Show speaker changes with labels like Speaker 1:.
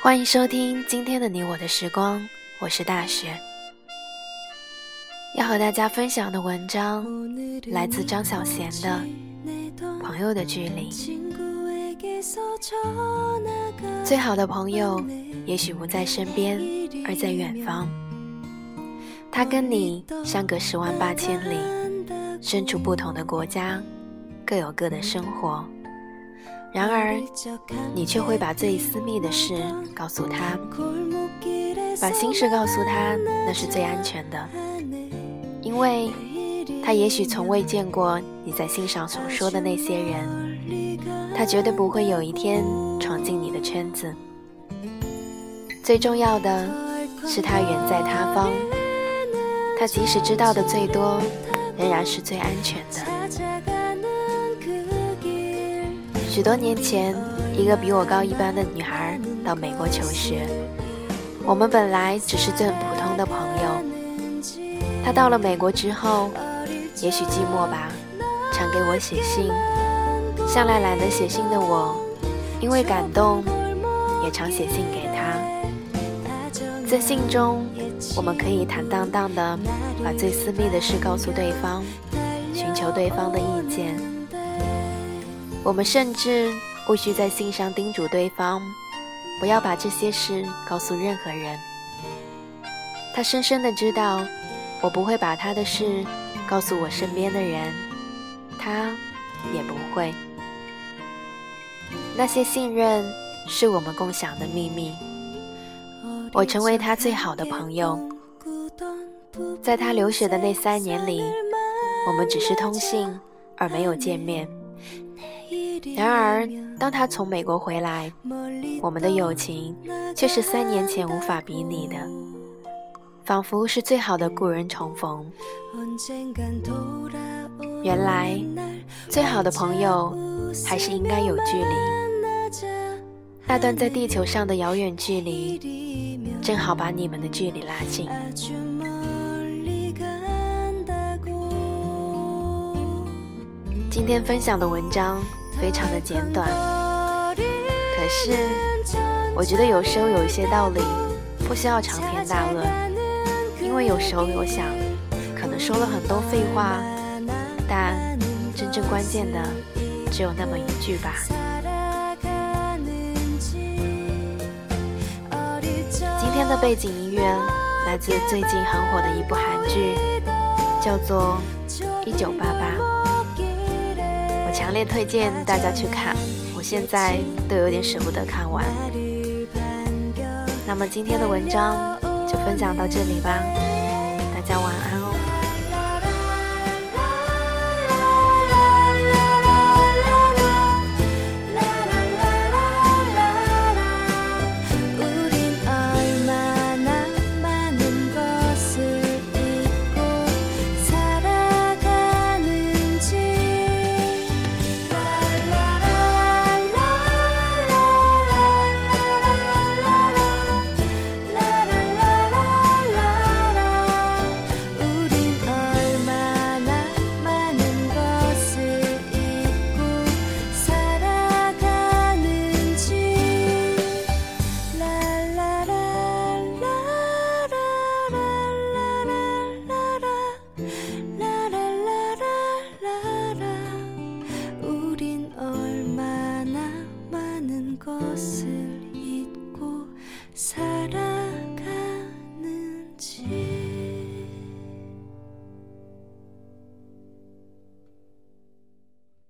Speaker 1: 欢迎收听今天的你我的时光，我是大雪。要和大家分享的文章来自张小娴的《朋友的距离》。最好的朋友也许不在身边，而在远方。他跟你相隔十万八千里，身处不同的国家，各有各的生活。然而，你却会把最私密的事告诉他，把心事告诉他，那是最安全的，因为他也许从未见过你在信上所说的那些人，他绝对不会有一天闯进你的圈子。最重要的是，他远在他方，他即使知道的最多，仍然是最安全的。许多年前，一个比我高一班的女孩到美国求学。我们本来只是最普通的朋友。她到了美国之后，也许寂寞吧，常给我写信。向来懒得写信的我，因为感动，也常写信给她。在信中，我们可以坦荡荡地把最私密的事告诉对方，寻求对方的意见。我们甚至不需在信上叮嘱对方，不要把这些事告诉任何人。他深深的知道，我不会把他的事告诉我身边的人，他也不会。那些信任是我们共享的秘密。我成为他最好的朋友。在他留学的那三年里，我们只是通信，而没有见面。然而，当他从美国回来，我们的友情却是三年前无法比拟的，仿佛是最好的故人重逢。原来，最好的朋友还是应该有距离。那段在地球上的遥远距离，正好把你们的距离拉近。今天分享的文章。非常的简短，可是我觉得有时候有一些道理不需要长篇大论，因为有时候我想，可能说了很多废话，但真正关键的只有那么一句吧。今天的背景音乐来自最近很火的一部韩剧，叫做《一九八八》。强烈推荐大家去看，我现在都有点舍不得看完。那么今天的文章就分享到这里吧，